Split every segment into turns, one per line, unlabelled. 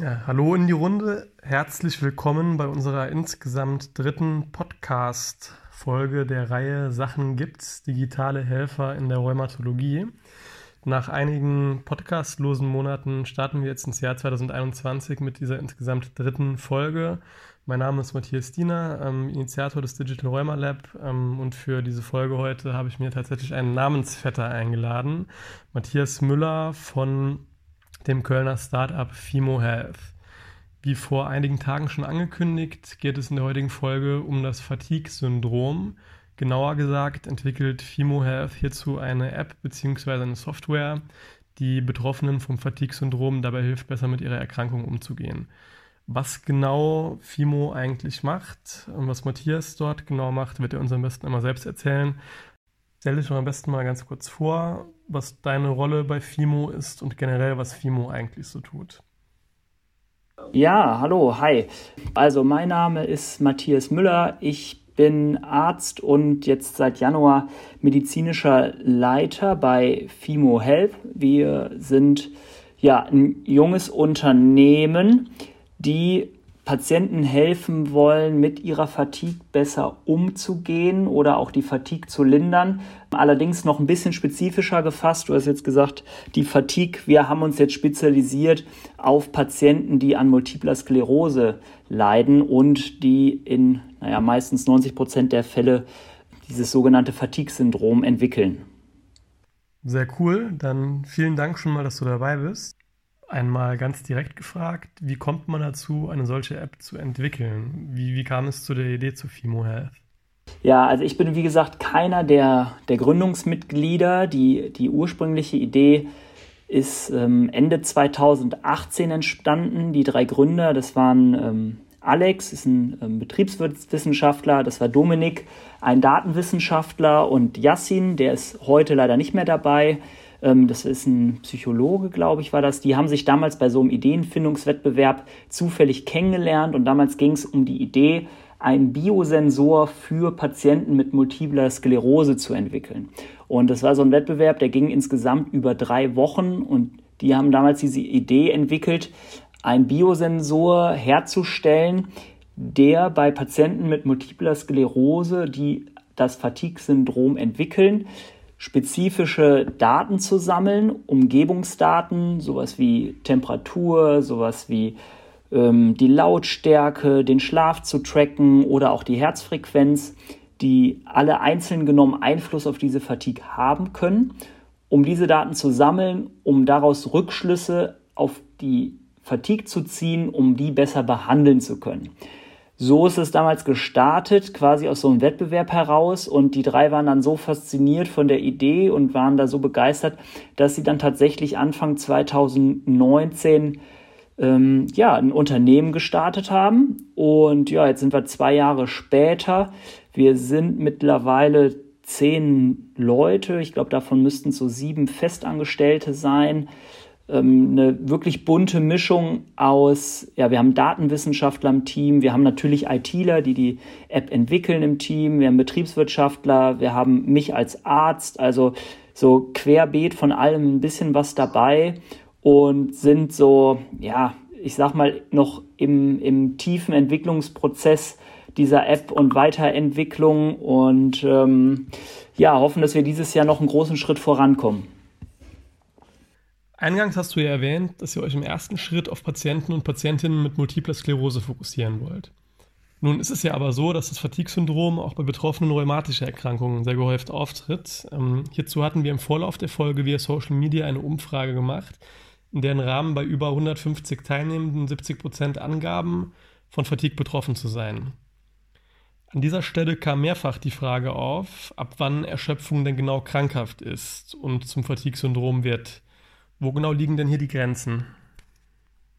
Ja, hallo in die Runde. Herzlich willkommen bei unserer insgesamt dritten Podcast-Folge der Reihe Sachen gibt's, digitale Helfer in der Rheumatologie. Nach einigen podcastlosen Monaten starten wir jetzt ins Jahr 2021 mit dieser insgesamt dritten Folge. Mein Name ist Matthias Diener, ähm, Initiator des Digital Rheuma Lab ähm, und für diese Folge heute habe ich mir tatsächlich einen Namensvetter eingeladen, Matthias Müller von dem Kölner Startup Fimo Health. Wie vor einigen Tagen schon angekündigt, geht es in der heutigen Folge um das Fatigue-Syndrom. Genauer gesagt entwickelt Fimo Health hierzu eine App bzw. eine Software, die Betroffenen vom Fatigue-Syndrom dabei hilft, besser mit ihrer Erkrankung umzugehen. Was genau Fimo eigentlich macht und was Matthias dort genau macht, wird er uns am besten einmal selbst erzählen. Stell dich doch am besten mal ganz kurz vor, was deine Rolle bei FIMO ist und generell, was FIMO eigentlich so tut.
Ja, hallo, hi. Also mein Name ist Matthias Müller. Ich bin Arzt und jetzt seit Januar medizinischer Leiter bei FIMO Help. Wir sind ja ein junges Unternehmen, die Patienten helfen wollen, mit ihrer Fatigue besser umzugehen oder auch die Fatigue zu lindern. Allerdings noch ein bisschen spezifischer gefasst. Du hast jetzt gesagt, die Fatigue, wir haben uns jetzt spezialisiert auf Patienten, die an multipler Sklerose leiden und die in naja, meistens 90 Prozent der Fälle dieses sogenannte Fatigue-Syndrom entwickeln.
Sehr cool. Dann vielen Dank schon mal, dass du dabei bist. Einmal ganz direkt gefragt, wie kommt man dazu, eine solche App zu entwickeln? Wie, wie kam es zu der Idee zu Fimo Health?
Ja, also ich bin wie gesagt keiner der, der Gründungsmitglieder. Die, die ursprüngliche Idee ist ähm, Ende 2018 entstanden. Die drei Gründer, das waren ähm, Alex, ist ein ähm, Betriebswissenschaftler, das war Dominik, ein Datenwissenschaftler und Yassin, der ist heute leider nicht mehr dabei. Ähm, das ist ein Psychologe, glaube ich, war das. Die haben sich damals bei so einem Ideenfindungswettbewerb zufällig kennengelernt und damals ging es um die Idee, einen Biosensor für Patienten mit multipler Sklerose zu entwickeln. Und das war so ein Wettbewerb, der ging insgesamt über drei Wochen und die haben damals diese Idee entwickelt, einen Biosensor herzustellen, der bei Patienten mit multipler Sklerose, die das Fatigue-Syndrom entwickeln, spezifische Daten zu sammeln, Umgebungsdaten, sowas wie Temperatur, sowas wie ähm, die Lautstärke, den Schlaf zu tracken oder auch die Herzfrequenz, die alle einzeln genommen Einfluss auf diese Fatigue haben können, um diese Daten zu sammeln, um daraus Rückschlüsse auf die Fatigue zu ziehen, um die besser behandeln zu können. So ist es damals gestartet, quasi aus so einem Wettbewerb heraus. Und die drei waren dann so fasziniert von der Idee und waren da so begeistert, dass sie dann tatsächlich Anfang 2019 ähm, ja, ein Unternehmen gestartet haben. Und ja, jetzt sind wir zwei Jahre später. Wir sind mittlerweile zehn Leute. Ich glaube, davon müssten so sieben Festangestellte sein ähm, eine wirklich bunte Mischung aus, ja, wir haben Datenwissenschaftler im Team, wir haben natürlich ITler, die die App entwickeln im Team, wir haben Betriebswirtschaftler, wir haben mich als Arzt, also so querbeet von allem ein bisschen was dabei und sind so, ja, ich sag mal, noch im, im tiefen Entwicklungsprozess dieser App und Weiterentwicklung und ähm, ja, hoffen, dass wir dieses Jahr noch einen großen Schritt vorankommen.
Eingangs hast du ja erwähnt, dass ihr euch im ersten Schritt auf Patienten und Patientinnen mit multipler Sklerose fokussieren wollt. Nun ist es ja aber so, dass das Fatigue-Syndrom auch bei betroffenen rheumatischen Erkrankungen sehr gehäuft auftritt. Ähm, hierzu hatten wir im Vorlauf der Folge via Social Media eine Umfrage gemacht, in deren Rahmen bei über 150 Teilnehmenden 70 Prozent angaben, von Fatigue betroffen zu sein. An dieser Stelle kam mehrfach die Frage auf, ab wann Erschöpfung denn genau krankhaft ist und zum Fatigue-Syndrom wird. Wo genau liegen denn hier die Grenzen?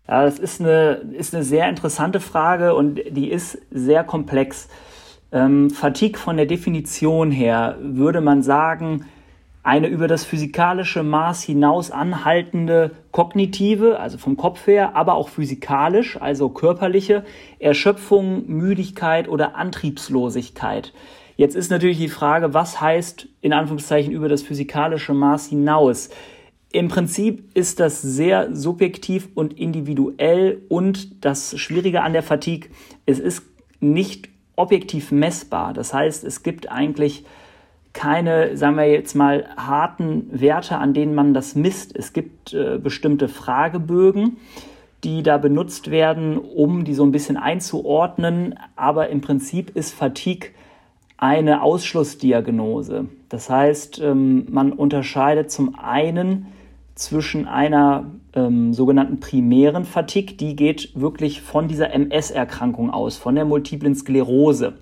Ja, das ist eine, ist eine sehr interessante Frage und die ist sehr komplex. Ähm, Fatigue von der Definition her würde man sagen, eine über das physikalische Maß hinaus anhaltende kognitive, also vom Kopf her, aber auch physikalisch, also körperliche Erschöpfung, Müdigkeit oder Antriebslosigkeit. Jetzt ist natürlich die Frage, was heißt in Anführungszeichen über das physikalische Maß hinaus? Im Prinzip ist das sehr subjektiv und individuell und das Schwierige an der Fatigue, es ist nicht objektiv messbar. Das heißt, es gibt eigentlich keine, sagen wir jetzt mal, harten Werte, an denen man das misst. Es gibt äh, bestimmte Fragebögen, die da benutzt werden, um die so ein bisschen einzuordnen. Aber im Prinzip ist Fatigue eine Ausschlussdiagnose. Das heißt, ähm, man unterscheidet zum einen zwischen einer ähm, sogenannten primären Fatigue, die geht wirklich von dieser MS-Erkrankung aus, von der multiplen Sklerose,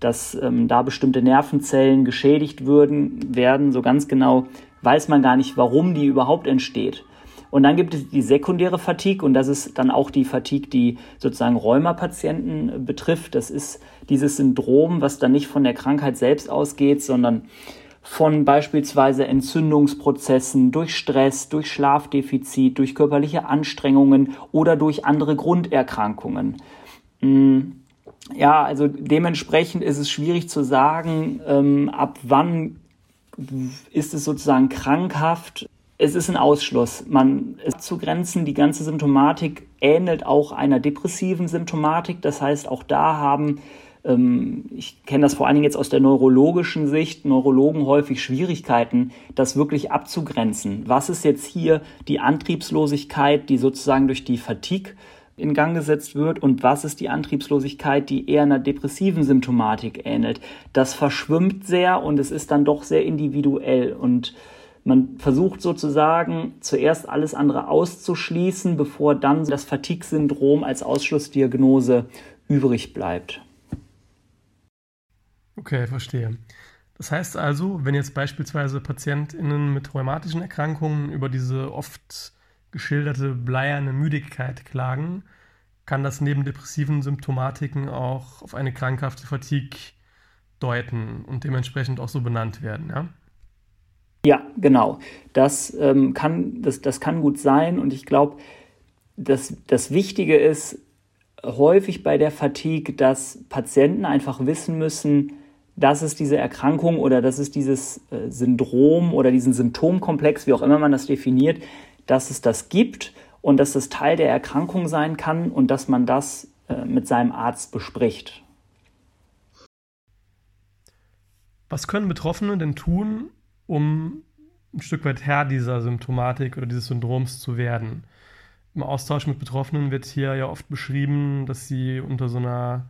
dass ähm, da bestimmte Nervenzellen geschädigt würden, werden. So ganz genau weiß man gar nicht, warum die überhaupt entsteht. Und dann gibt es die sekundäre Fatigue und das ist dann auch die Fatigue, die sozusagen Rheumapatienten betrifft. Das ist dieses Syndrom, was dann nicht von der Krankheit selbst ausgeht, sondern von beispielsweise Entzündungsprozessen, durch Stress, durch Schlafdefizit, durch körperliche Anstrengungen oder durch andere Grunderkrankungen. Mm, ja, also dementsprechend ist es schwierig zu sagen, ähm, ab wann ist es sozusagen krankhaft. Es ist ein Ausschluss. Man ist zu Grenzen, die ganze Symptomatik ähnelt auch einer depressiven Symptomatik. Das heißt, auch da haben ähm, ich kenne das vor allen Dingen jetzt aus der neurologischen Sicht, Neurologen häufig Schwierigkeiten, das wirklich abzugrenzen. Was ist jetzt hier die Antriebslosigkeit, die sozusagen durch die Fatigue in Gang gesetzt wird und was ist die Antriebslosigkeit, die eher einer depressiven Symptomatik ähnelt. Das verschwimmt sehr und es ist dann doch sehr individuell und man versucht sozusagen zuerst alles andere auszuschließen, bevor dann das Fatigue-Syndrom als Ausschlussdiagnose übrig bleibt.
Okay, verstehe. Das heißt also, wenn jetzt beispielsweise PatientInnen mit rheumatischen Erkrankungen über diese oft geschilderte bleierne Müdigkeit klagen, kann das neben depressiven Symptomatiken auch auf eine krankhafte Fatigue deuten und dementsprechend auch so benannt werden, ja?
Ja, genau. Das, ähm, kann, das, das kann gut sein und ich glaube, das, das Wichtige ist häufig bei der Fatigue, dass Patienten einfach wissen müssen, dass es diese Erkrankung oder dass es dieses äh, Syndrom oder diesen Symptomkomplex, wie auch immer man das definiert, dass es das gibt und dass es Teil der Erkrankung sein kann und dass man das äh, mit seinem Arzt bespricht.
Was können Betroffene denn tun, um ein Stück weit Herr dieser Symptomatik oder dieses Syndroms zu werden? Im Austausch mit Betroffenen wird hier ja oft beschrieben, dass sie unter so einer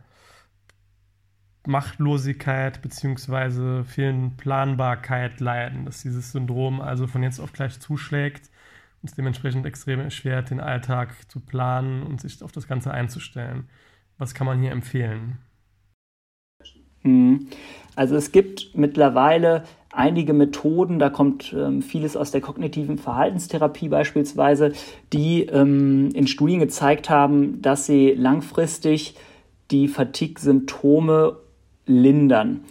Machtlosigkeit bzw. fehlenden Planbarkeit leiden, dass dieses Syndrom also von jetzt auf gleich zuschlägt und es dementsprechend extrem erschwert, den Alltag zu planen und sich auf das Ganze einzustellen. Was kann man hier empfehlen?
Mhm. Also es gibt mittlerweile einige Methoden, da kommt ähm, vieles aus der kognitiven Verhaltenstherapie beispielsweise, die ähm, in Studien gezeigt haben, dass sie langfristig die Fatigue-Symptome lindern.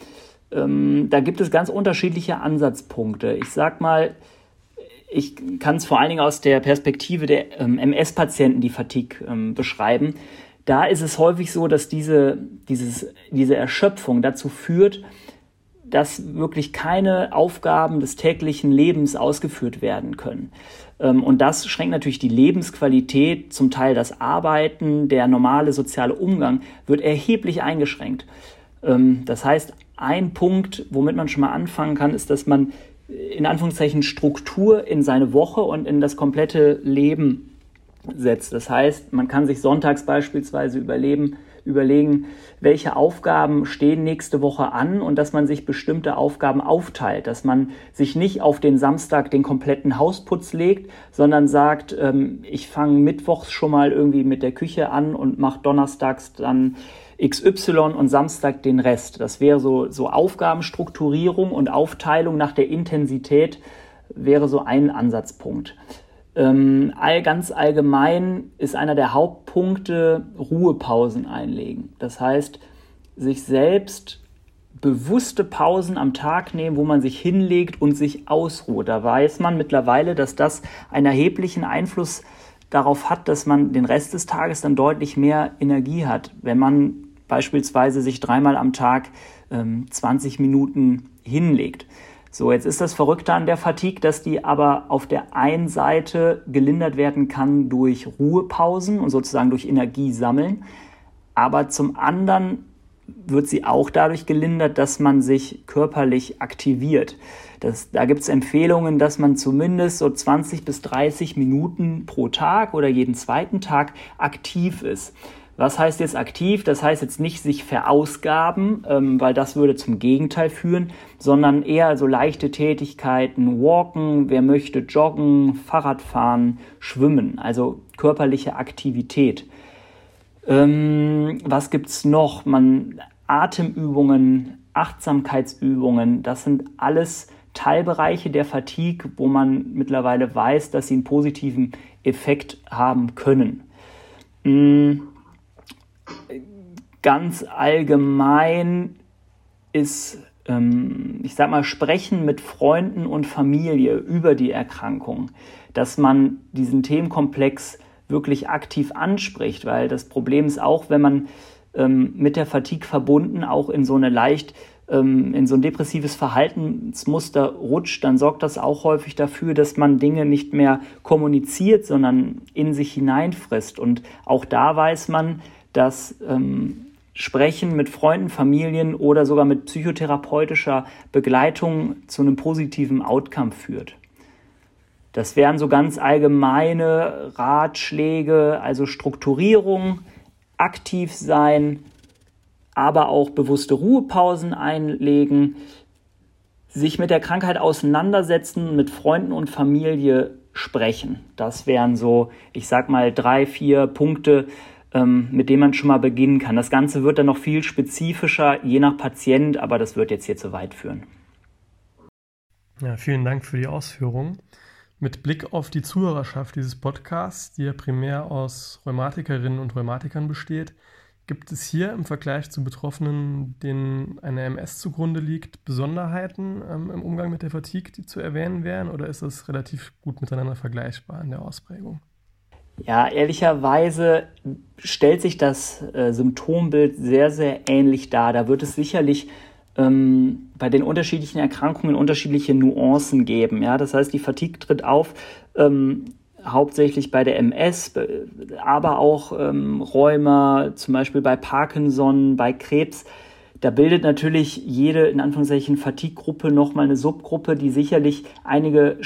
Ähm, da gibt es ganz unterschiedliche Ansatzpunkte. Ich sag mal, ich kann es vor allen Dingen aus der Perspektive der ähm, MS-Patienten die Fatigue ähm, beschreiben. Da ist es häufig so, dass diese, dieses, diese Erschöpfung dazu führt, dass wirklich keine Aufgaben des täglichen Lebens ausgeführt werden können. Ähm, und das schränkt natürlich die Lebensqualität, zum Teil das Arbeiten, der normale soziale Umgang wird erheblich eingeschränkt. Ähm, das heißt, ein Punkt, womit man schon mal anfangen kann, ist, dass man in Anführungszeichen Struktur in seine Woche und in das komplette Leben setzt. Das heißt, man kann sich sonntags beispielsweise überleben, überlegen, welche Aufgaben stehen nächste Woche an und dass man sich bestimmte Aufgaben aufteilt, dass man sich nicht auf den Samstag den kompletten Hausputz legt, sondern sagt, ähm, ich fange mittwochs schon mal irgendwie mit der Küche an und mache donnerstags dann XY und Samstag den Rest. Das wäre so, so Aufgabenstrukturierung und Aufteilung nach der Intensität wäre so ein Ansatzpunkt. Ähm, all, ganz allgemein ist einer der Hauptpunkte Ruhepausen einlegen. Das heißt, sich selbst bewusste Pausen am Tag nehmen, wo man sich hinlegt und sich ausruht. Da weiß man mittlerweile, dass das einen erheblichen Einfluss darauf hat, dass man den Rest des Tages dann deutlich mehr Energie hat. Wenn man beispielsweise sich dreimal am Tag ähm, 20 Minuten hinlegt. So, jetzt ist das Verrückte an der Fatigue, dass die aber auf der einen Seite gelindert werden kann durch Ruhepausen und sozusagen durch Energie sammeln, aber zum anderen wird sie auch dadurch gelindert, dass man sich körperlich aktiviert. Das, da gibt es Empfehlungen, dass man zumindest so 20 bis 30 Minuten pro Tag oder jeden zweiten Tag aktiv ist. Was heißt jetzt aktiv? Das heißt jetzt nicht sich verausgaben, ähm, weil das würde zum Gegenteil führen, sondern eher so leichte Tätigkeiten, walken, wer möchte joggen, Fahrradfahren, schwimmen, also körperliche Aktivität. Ähm, was gibt's noch? Man Atemübungen, Achtsamkeitsübungen, das sind alles Teilbereiche der Fatigue, wo man mittlerweile weiß, dass sie einen positiven Effekt haben können. Mhm ganz allgemein ist, ähm, ich sag mal, Sprechen mit Freunden und Familie über die Erkrankung, dass man diesen Themenkomplex wirklich aktiv anspricht, weil das Problem ist auch, wenn man ähm, mit der Fatigue verbunden auch in so eine leicht ähm, in so ein depressives Verhaltensmuster rutscht, dann sorgt das auch häufig dafür, dass man Dinge nicht mehr kommuniziert, sondern in sich hineinfrisst. Und auch da weiß man, dass ähm, Sprechen mit Freunden, Familien oder sogar mit psychotherapeutischer Begleitung zu einem positiven Outcome führt. Das wären so ganz allgemeine Ratschläge, also Strukturierung, aktiv sein, aber auch bewusste Ruhepausen einlegen, sich mit der Krankheit auseinandersetzen, mit Freunden und Familie sprechen. Das wären so, ich sag mal, drei, vier Punkte, ähm, mit dem man schon mal beginnen kann. Das Ganze wird dann noch viel spezifischer, je nach Patient, aber das wird jetzt hier zu weit führen.
Ja, vielen Dank für die Ausführungen. Mit Blick auf die Zuhörerschaft dieses Podcasts, die ja primär aus Rheumatikerinnen und Rheumatikern besteht, gibt es hier im Vergleich zu Betroffenen, denen eine MS zugrunde liegt, Besonderheiten ähm, im Umgang mit der Fatigue, die zu erwähnen wären, oder ist das relativ gut miteinander vergleichbar in der Ausprägung?
Ja, ehrlicherweise stellt sich das äh, Symptombild sehr, sehr ähnlich dar. Da wird es sicherlich ähm, bei den unterschiedlichen Erkrankungen unterschiedliche Nuancen geben. Ja, das heißt, die Fatigue tritt auf. Ähm, hauptsächlich bei der MS, aber auch ähm, Rheuma, zum Beispiel bei Parkinson, bei Krebs. Da bildet natürlich jede, in Anführungszeichen, Fatigue-Gruppe nochmal eine Subgruppe, die sicherlich einige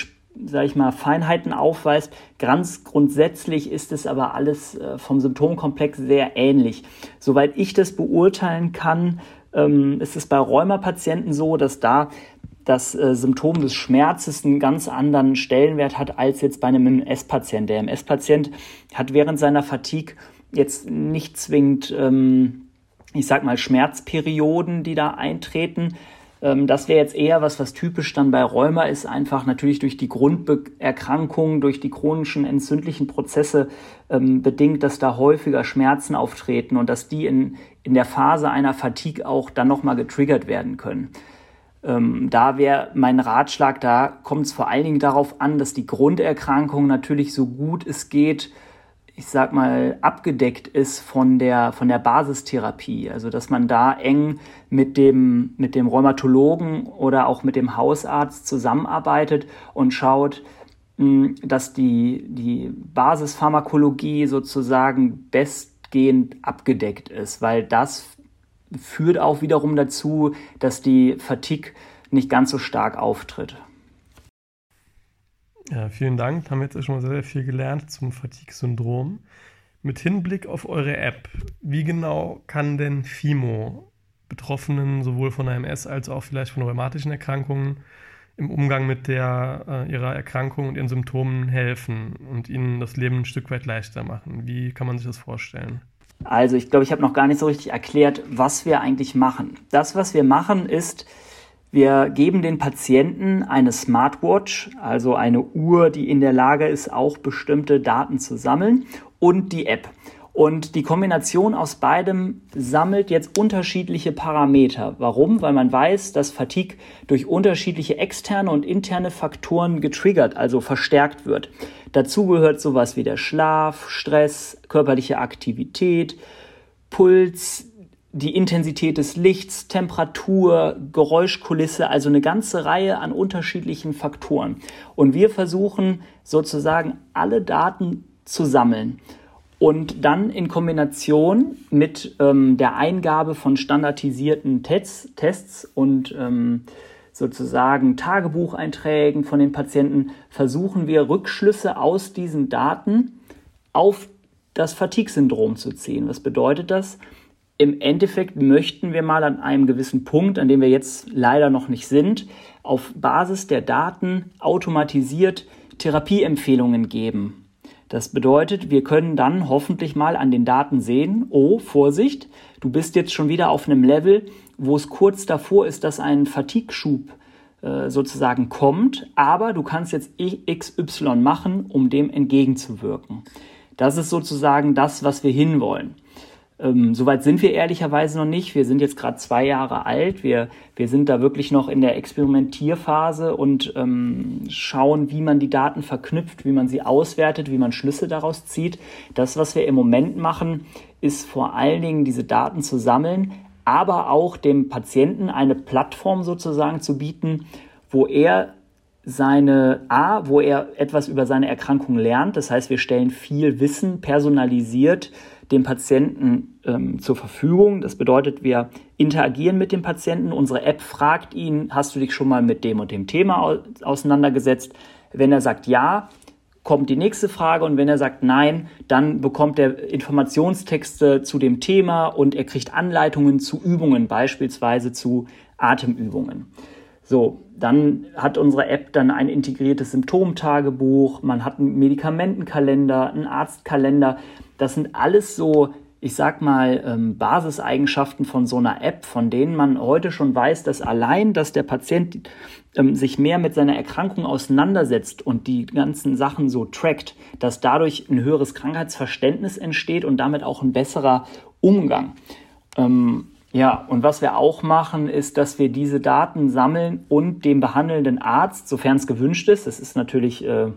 sage ich mal, Feinheiten aufweist. Ganz grundsätzlich ist es aber alles äh, vom Symptomkomplex sehr ähnlich. Soweit ich das beurteilen kann, ähm, ist es bei Rheumapatienten so, dass da das äh, Symptom des Schmerzes einen ganz anderen Stellenwert hat als jetzt bei einem MS-Patient. Der MS-Patient hat während seiner Fatigue jetzt nicht zwingend, ähm, ich sag mal, Schmerzperioden, die da eintreten, ähm, das wäre jetzt eher was, was typisch dann bei Rheuma ist, einfach natürlich durch die Grunderkrankung, durch die chronischen entzündlichen Prozesse ähm, bedingt, dass da häufiger Schmerzen auftreten und dass die in, in der Phase einer Fatigue auch dann nochmal getriggert werden können. Ähm, da wäre mein Ratschlag, da kommt es vor allen Dingen darauf an, dass die Grunderkrankung natürlich so gut es geht ich sag mal, abgedeckt ist von der, von der Basistherapie. Also, dass man da eng mit dem, mit dem Rheumatologen oder auch mit dem Hausarzt zusammenarbeitet und schaut, hm, dass die, die Basispharmakologie sozusagen bestgehend abgedeckt ist, weil das führt auch wiederum dazu, dass die Fatigue nicht ganz so stark auftritt.
Ja, vielen Dank. Haben jetzt schon mal sehr, sehr viel gelernt zum Fatigue-Syndrom. Mit Hinblick auf eure App, wie genau kann denn FIMO Betroffenen sowohl von AMS als auch vielleicht von rheumatischen Erkrankungen im Umgang mit der, äh, ihrer Erkrankung und ihren Symptomen helfen und ihnen das Leben ein Stück weit leichter machen? Wie kann man sich das vorstellen?
Also ich glaube, ich habe noch gar nicht so richtig erklärt, was wir eigentlich machen. Das, was wir machen, ist, wir geben den Patienten eine Smartwatch, also eine Uhr, die in der Lage ist, auch bestimmte Daten zu sammeln und die App. Und die Kombination aus beidem sammelt jetzt unterschiedliche Parameter. Warum? Weil man weiß, dass Fatigue durch unterschiedliche externe und interne Faktoren getriggert, also verstärkt wird. Dazu gehört sowas wie der Schlaf, Stress, körperliche Aktivität, Puls, die Intensität des Lichts, Temperatur, Geräuschkulisse, also eine ganze Reihe an unterschiedlichen Faktoren. Und wir versuchen sozusagen alle Daten zu sammeln und dann in Kombination mit ähm, der Eingabe von standardisierten Tests, Tests und ähm, sozusagen Tagebucheinträgen von den Patienten versuchen wir Rückschlüsse aus diesen Daten auf das Fatigue-Syndrom zu ziehen. Was bedeutet das? Im Endeffekt möchten wir mal an einem gewissen Punkt, an dem wir jetzt leider noch nicht sind, auf Basis der Daten automatisiert Therapieempfehlungen geben. Das bedeutet, wir können dann hoffentlich mal an den Daten sehen, oh, Vorsicht, du bist jetzt schon wieder auf einem Level, wo es kurz davor ist, dass ein Fatigue-Schub äh, sozusagen kommt, aber du kannst jetzt XY machen, um dem entgegenzuwirken. Das ist sozusagen das, was wir hinwollen. Ähm, Soweit sind wir ehrlicherweise noch nicht. Wir sind jetzt gerade zwei Jahre alt. Wir, wir sind da wirklich noch in der Experimentierphase und ähm, schauen, wie man die Daten verknüpft, wie man sie auswertet, wie man Schlüsse daraus zieht. Das, was wir im Moment machen, ist vor allen Dingen diese Daten zu sammeln, aber auch dem Patienten eine Plattform sozusagen zu bieten, wo er seine A, wo er etwas über seine Erkrankung lernt. Das heißt, wir stellen viel Wissen personalisiert dem Patienten ähm, zur Verfügung. Das bedeutet, wir interagieren mit dem Patienten. Unsere App fragt ihn, hast du dich schon mal mit dem und dem Thema auseinandergesetzt? Wenn er sagt ja, kommt die nächste Frage und wenn er sagt nein, dann bekommt er Informationstexte zu dem Thema und er kriegt Anleitungen zu Übungen, beispielsweise zu Atemübungen. So, dann hat unsere App dann ein integriertes Symptomtagebuch, man hat einen Medikamentenkalender, einen Arztkalender. Das sind alles so, ich sag mal, ähm, Basiseigenschaften von so einer App, von denen man heute schon weiß, dass allein, dass der Patient ähm, sich mehr mit seiner Erkrankung auseinandersetzt und die ganzen Sachen so trackt, dass dadurch ein höheres Krankheitsverständnis entsteht und damit auch ein besserer Umgang. Ähm, ja, und was wir auch machen, ist, dass wir diese Daten sammeln und dem behandelnden Arzt, sofern es gewünscht ist, das ist natürlich, äh,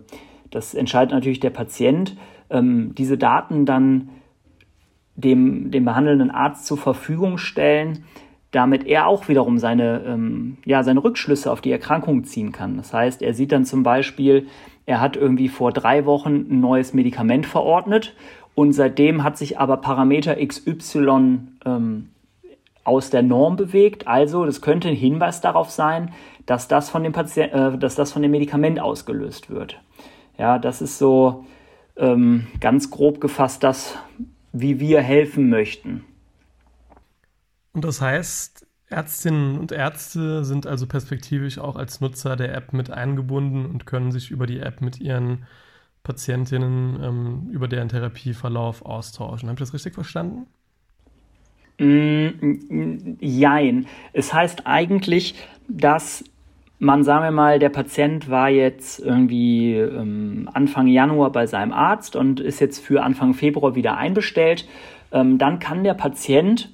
das entscheidet natürlich der Patient, ähm, diese Daten dann dem, dem behandelnden Arzt zur Verfügung stellen, damit er auch wiederum seine, ähm, ja, seine Rückschlüsse auf die Erkrankung ziehen kann. Das heißt, er sieht dann zum Beispiel, er hat irgendwie vor drei Wochen ein neues Medikament verordnet und seitdem hat sich aber Parameter XY ähm, aus der Norm bewegt. Also das könnte ein Hinweis darauf sein, dass das von dem, Patient, äh, dass das von dem Medikament ausgelöst wird. Ja, das ist so ähm, ganz grob gefasst das, wie wir helfen möchten.
Und das heißt, Ärztinnen und Ärzte sind also perspektivisch auch als Nutzer der App mit eingebunden und können sich über die App mit ihren Patientinnen ähm, über deren Therapieverlauf austauschen. Habe ich das richtig verstanden?
Mm, jein. Es heißt eigentlich, dass man, sagen wir mal, der Patient war jetzt irgendwie ähm, Anfang Januar bei seinem Arzt und ist jetzt für Anfang Februar wieder einbestellt. Ähm, dann kann der Patient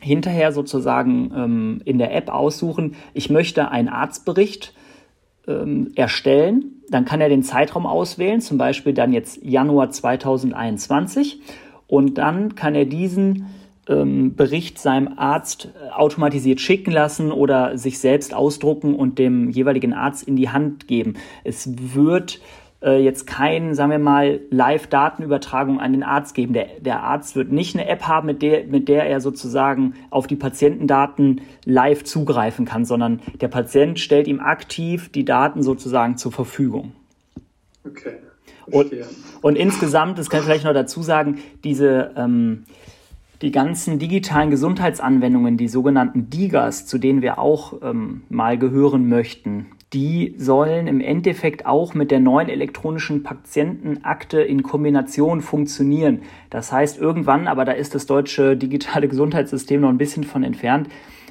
hinterher sozusagen ähm, in der App aussuchen, ich möchte einen Arztbericht ähm, erstellen. Dann kann er den Zeitraum auswählen, zum Beispiel dann jetzt Januar 2021. Und dann kann er diesen ähm, Bericht seinem Arzt äh, automatisiert schicken lassen oder sich selbst ausdrucken und dem jeweiligen Arzt in die Hand geben. Es wird äh, jetzt kein, sagen wir mal, Live-Datenübertragung an den Arzt geben. Der, der Arzt wird nicht eine App haben, mit der, mit der er sozusagen auf die Patientendaten live zugreifen kann, sondern der Patient stellt ihm aktiv die Daten sozusagen zur Verfügung. Okay. Und, und, insgesamt, das kann ich vielleicht noch dazu sagen, diese ähm, die ganzen digitalen Gesundheitsanwendungen, die sogenannten DIGAs, zu denen wir auch ähm, mal gehören möchten, die sollen im Endeffekt auch mit der neuen elektronischen Patientenakte in Kombination funktionieren. Das heißt, irgendwann, aber da ist das deutsche digitale Gesundheitssystem noch ein bisschen von entfernt,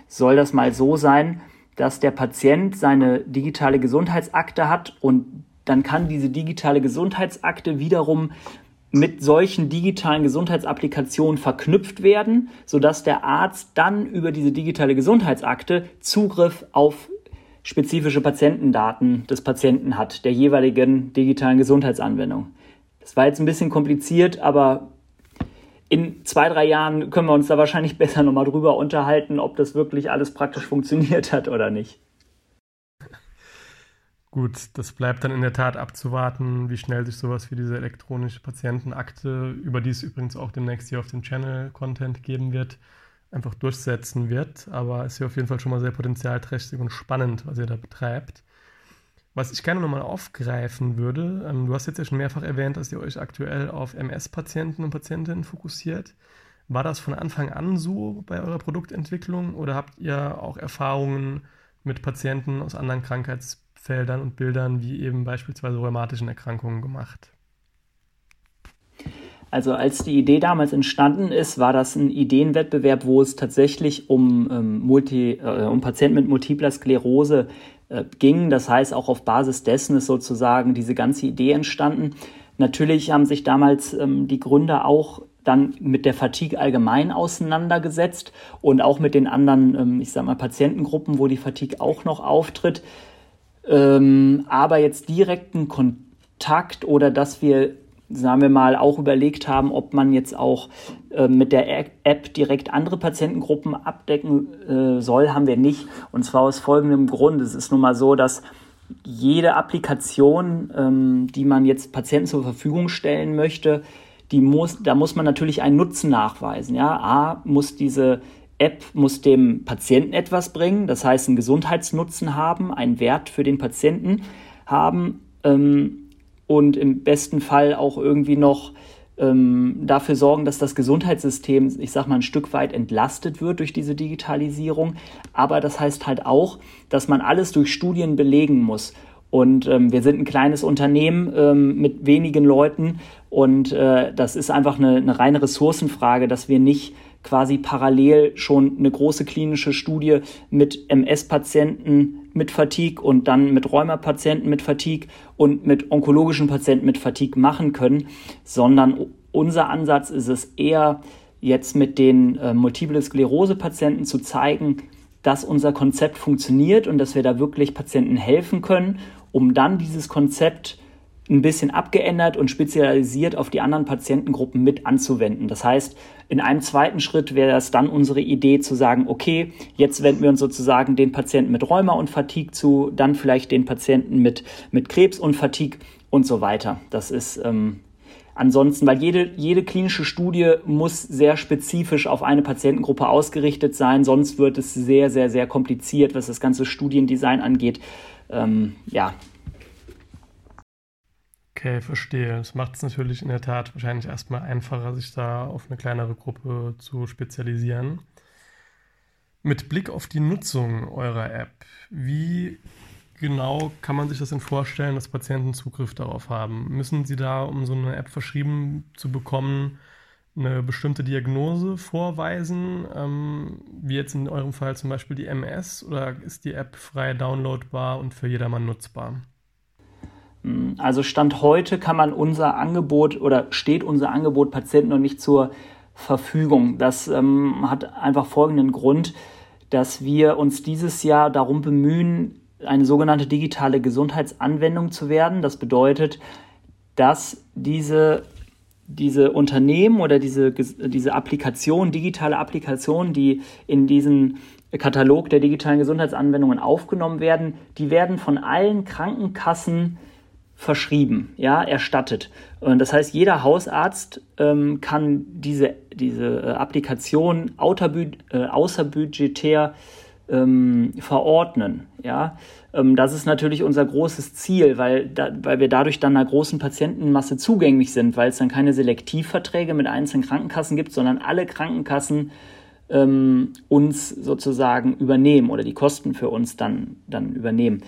soll das mal so sein, dass der Patient seine digitale Gesundheitsakte hat und dann kann diese digitale Gesundheitsakte wiederum mit solchen digitalen Gesundheitsapplikationen verknüpft werden, sodass der Arzt dann über diese digitale Gesundheitsakte Zugriff auf spezifische Patientendaten des Patienten hat, der jeweiligen digitalen Gesundheitsanwendung. Das war jetzt ein bisschen kompliziert, aber in zwei, drei Jahren können wir uns da wahrscheinlich besser nochmal drüber unterhalten, ob das wirklich alles praktisch funktioniert hat oder nicht.
Gut, das bleibt dann in der Tat abzuwarten, wie schnell sich sowas wie diese elektronische Patientenakte, über die es übrigens auch demnächst hier auf dem Channel Content geben wird, einfach durchsetzen wird. Aber es ist ja auf jeden Fall schon mal sehr potenzialträchtig und spannend, was ihr da betreibt. Was ich gerne nochmal aufgreifen würde, ähm, du hast jetzt ja schon mehrfach erwähnt, dass ihr euch aktuell auf MS-Patienten und Patientinnen fokussiert. War das von Anfang an so bei eurer Produktentwicklung oder habt ihr auch Erfahrungen mit Patienten aus anderen Krankheitsbildern? Feldern und Bildern wie eben beispielsweise rheumatischen Erkrankungen gemacht?
Also als die Idee damals entstanden ist, war das ein Ideenwettbewerb, wo es tatsächlich um, ähm, Multi, äh, um Patienten mit multipler Sklerose äh, ging. Das heißt, auch auf Basis dessen ist sozusagen diese ganze Idee entstanden. Natürlich haben sich damals ähm, die Gründer auch dann mit der Fatigue allgemein auseinandergesetzt und auch mit den anderen, ähm, ich sag mal, Patientengruppen, wo die Fatigue auch noch auftritt. Ähm, aber jetzt direkten Kontakt oder dass wir, sagen wir mal, auch überlegt haben, ob man jetzt auch äh, mit der App direkt andere Patientengruppen abdecken äh, soll, haben wir nicht. Und zwar aus folgendem Grund. Es ist nun mal so, dass jede Applikation, ähm, die man jetzt Patienten zur Verfügung stellen möchte, die muss, da muss man natürlich einen Nutzen nachweisen. Ja? A, muss diese App muss dem Patienten etwas bringen, das heißt einen Gesundheitsnutzen haben, einen Wert für den Patienten haben ähm, und im besten Fall auch irgendwie noch ähm, dafür sorgen, dass das Gesundheitssystem, ich sag mal, ein Stück weit entlastet wird durch diese Digitalisierung. Aber das heißt halt auch, dass man alles durch Studien belegen muss. Und ähm, wir sind ein kleines Unternehmen ähm, mit wenigen Leuten und äh, das ist einfach eine, eine reine Ressourcenfrage, dass wir nicht quasi parallel schon eine große klinische Studie mit MS-Patienten mit Fatigue und dann mit Rheumapatienten mit Fatigue und mit onkologischen Patienten mit Fatigue machen können, sondern unser Ansatz ist es eher jetzt mit den äh, Multiple Sklerose-Patienten zu zeigen, dass unser Konzept funktioniert und dass wir da wirklich Patienten helfen können, um dann dieses Konzept ein bisschen abgeändert und spezialisiert auf die anderen Patientengruppen mit anzuwenden. Das heißt, in einem zweiten Schritt wäre es dann unsere Idee zu sagen, okay, jetzt wenden wir uns sozusagen den Patienten mit Rheuma und Fatigue zu, dann vielleicht den Patienten mit, mit Krebs und Fatigue und so weiter. Das ist ähm, ansonsten, weil jede, jede klinische Studie muss sehr spezifisch auf eine Patientengruppe ausgerichtet sein, sonst wird es sehr, sehr, sehr kompliziert, was das ganze Studiendesign angeht. Ähm, ja,
Okay, verstehe. Das macht es natürlich in der Tat wahrscheinlich erstmal einfacher, sich da auf eine kleinere Gruppe zu spezialisieren. Mit Blick auf die Nutzung eurer App, wie genau kann man sich das denn vorstellen, dass Patienten Zugriff darauf haben? Müssen sie da, um so eine App verschrieben zu bekommen, eine bestimmte Diagnose vorweisen, ähm, wie jetzt in eurem Fall zum Beispiel die MS, oder ist die App frei downloadbar und für jedermann nutzbar?
Also Stand heute kann man unser Angebot oder steht unser Angebot Patienten noch nicht zur Verfügung. Das ähm, hat einfach folgenden Grund, dass wir uns dieses Jahr darum bemühen, eine sogenannte digitale Gesundheitsanwendung zu werden. Das bedeutet, dass diese, diese Unternehmen oder diese, diese Applikation, digitale Applikationen, die in diesen Katalog der digitalen Gesundheitsanwendungen aufgenommen werden, die werden von allen Krankenkassen verschrieben, ja, erstattet. Und das heißt, jeder Hausarzt ähm, kann diese, diese äh, Applikation äh, außerbudgetär ähm, verordnen, ja. Ähm, das ist natürlich unser großes Ziel, weil, da, weil wir dadurch dann einer großen Patientenmasse zugänglich sind, weil es dann keine Selektivverträge mit einzelnen Krankenkassen gibt, sondern alle Krankenkassen ähm, uns sozusagen übernehmen oder die Kosten für uns dann, dann übernehmen.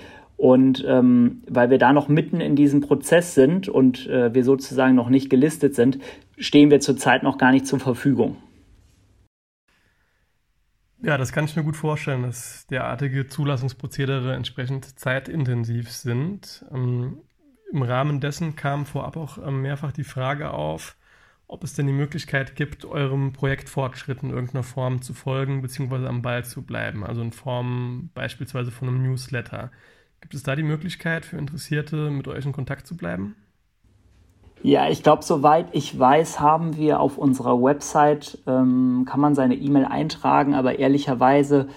Und ähm, weil wir da noch mitten in diesem Prozess sind und äh, wir sozusagen noch nicht gelistet sind, stehen wir zurzeit noch gar nicht zur Verfügung.
Ja, das kann ich mir gut vorstellen, dass derartige Zulassungsprozedere entsprechend zeitintensiv sind. Ähm, Im Rahmen dessen kam vorab auch ähm, mehrfach die Frage auf, ob es denn die Möglichkeit gibt, eurem Projektfortschritt in irgendeiner Form zu folgen bzw. am Ball zu bleiben, also in Form beispielsweise von einem Newsletter. Gibt es da die Möglichkeit für Interessierte, mit euch in Kontakt zu bleiben?
Ja, ich glaube, soweit ich weiß, haben wir auf unserer Website, ähm, kann man seine E-Mail eintragen, aber ehrlicherweise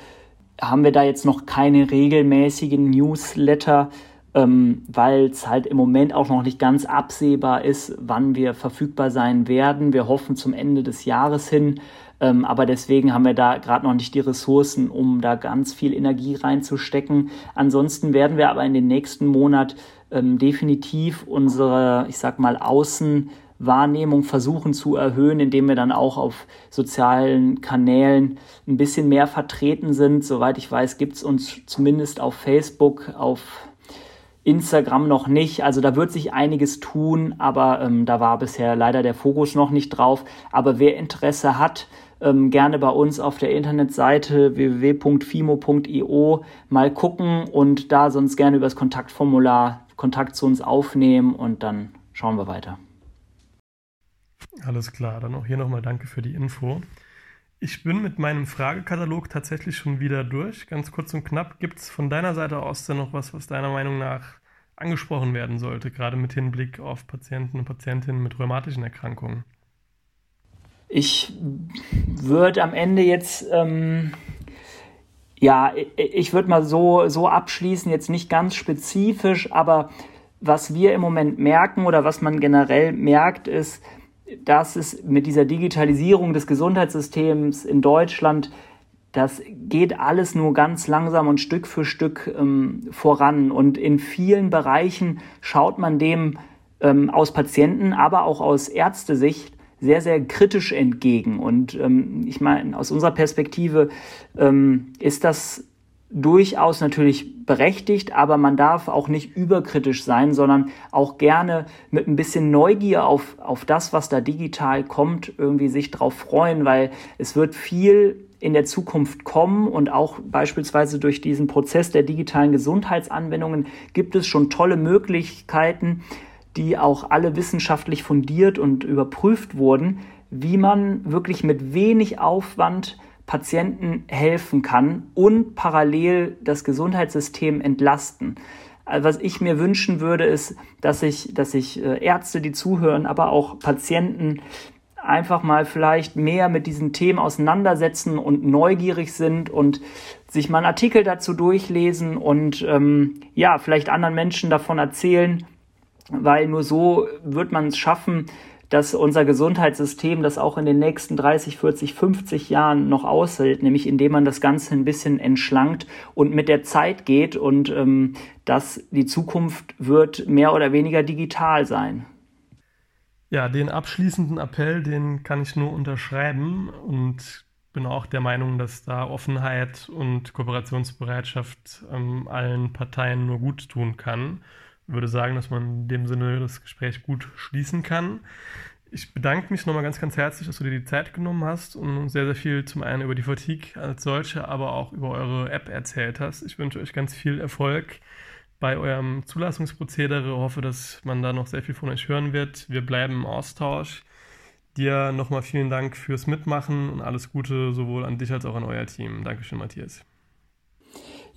haben wir da jetzt noch keine regelmäßigen Newsletter, ähm, weil es halt im Moment auch noch nicht ganz absehbar ist, wann wir verfügbar sein werden. Wir hoffen zum Ende des Jahres hin. Ähm, aber deswegen haben wir da gerade noch nicht die Ressourcen, um da ganz viel Energie reinzustecken. Ansonsten werden wir aber in den nächsten Monat ähm, definitiv unsere, ich sag mal, Außenwahrnehmung versuchen zu erhöhen, indem wir dann auch auf sozialen Kanälen ein bisschen mehr vertreten sind. Soweit ich weiß, gibt es uns zumindest auf Facebook, auf Instagram noch nicht. Also da wird sich einiges tun, aber ähm, da war bisher leider der Fokus noch nicht drauf. Aber wer Interesse hat, ähm, gerne bei uns auf der Internetseite www.fimo.io mal gucken und da sonst gerne über das Kontaktformular Kontakt zu uns aufnehmen und dann schauen wir weiter.
Alles klar, dann auch hier nochmal danke für die Info. Ich bin mit meinem Fragekatalog tatsächlich schon wieder durch. Ganz kurz und knapp, gibt es von deiner Seite aus denn noch was, was deiner Meinung nach angesprochen werden sollte, gerade mit Hinblick auf Patienten und Patientinnen mit rheumatischen Erkrankungen?
Ich würde am Ende jetzt, ähm, ja, ich würde mal so, so abschließen, jetzt nicht ganz spezifisch, aber was wir im Moment merken oder was man generell merkt, ist, dass es mit dieser Digitalisierung des Gesundheitssystems in Deutschland, das geht alles nur ganz langsam und Stück für Stück ähm, voran. Und in vielen Bereichen schaut man dem ähm, aus Patienten, aber auch aus Ärztesicht sehr, sehr kritisch entgegen. Und ähm, ich meine, aus unserer Perspektive ähm, ist das durchaus natürlich berechtigt, aber man darf auch nicht überkritisch sein, sondern auch gerne mit ein bisschen Neugier auf, auf das, was da digital kommt, irgendwie sich drauf freuen, weil es wird viel in der Zukunft kommen und auch beispielsweise durch diesen Prozess der digitalen Gesundheitsanwendungen gibt es schon tolle Möglichkeiten, die auch alle wissenschaftlich fundiert und überprüft wurden, wie man wirklich mit wenig Aufwand Patienten helfen kann und parallel das Gesundheitssystem entlasten. Also was ich mir wünschen würde, ist, dass sich dass ich äh, Ärzte, die zuhören, aber auch Patienten einfach mal vielleicht mehr mit diesen Themen auseinandersetzen und neugierig sind und sich mal einen Artikel dazu durchlesen und ähm, ja, vielleicht anderen Menschen davon erzählen, weil nur so wird man es schaffen, dass unser Gesundheitssystem das auch in den nächsten 30, 40, 50 Jahren noch aushält, nämlich indem man das Ganze ein bisschen entschlankt und mit der Zeit geht und ähm, dass die Zukunft wird mehr oder weniger digital sein.
Ja, den abschließenden Appell, den kann ich nur unterschreiben und bin auch der Meinung, dass da Offenheit und Kooperationsbereitschaft ähm, allen Parteien nur gut tun kann würde sagen, dass man in dem Sinne das Gespräch gut schließen kann. Ich bedanke mich nochmal ganz, ganz herzlich, dass du dir die Zeit genommen hast und sehr, sehr viel zum einen über die Fatigue als solche, aber auch über eure App erzählt hast. Ich wünsche euch ganz viel Erfolg bei eurem Zulassungsprozedere. Hoffe, dass man da noch sehr viel von euch hören wird. Wir bleiben im Austausch. Dir nochmal vielen Dank fürs Mitmachen und alles Gute sowohl an dich als auch an euer Team. Dankeschön, Matthias.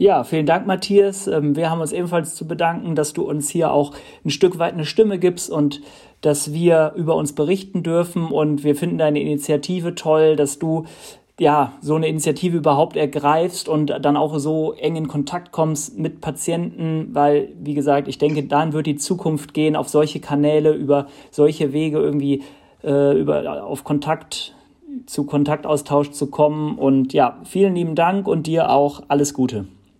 Ja, vielen Dank, Matthias. Ähm, wir haben uns ebenfalls zu bedanken, dass du uns hier auch ein Stück weit eine Stimme gibst und dass wir über uns berichten dürfen. Und wir finden deine Initiative toll, dass du ja, so eine Initiative überhaupt ergreifst und dann auch so eng in Kontakt kommst mit Patienten, weil, wie gesagt, ich denke, dann wird die Zukunft gehen, auf solche Kanäle, über solche Wege irgendwie äh, über, auf Kontakt, zu Kontaktaustausch zu kommen. Und ja, vielen lieben Dank und dir auch alles Gute.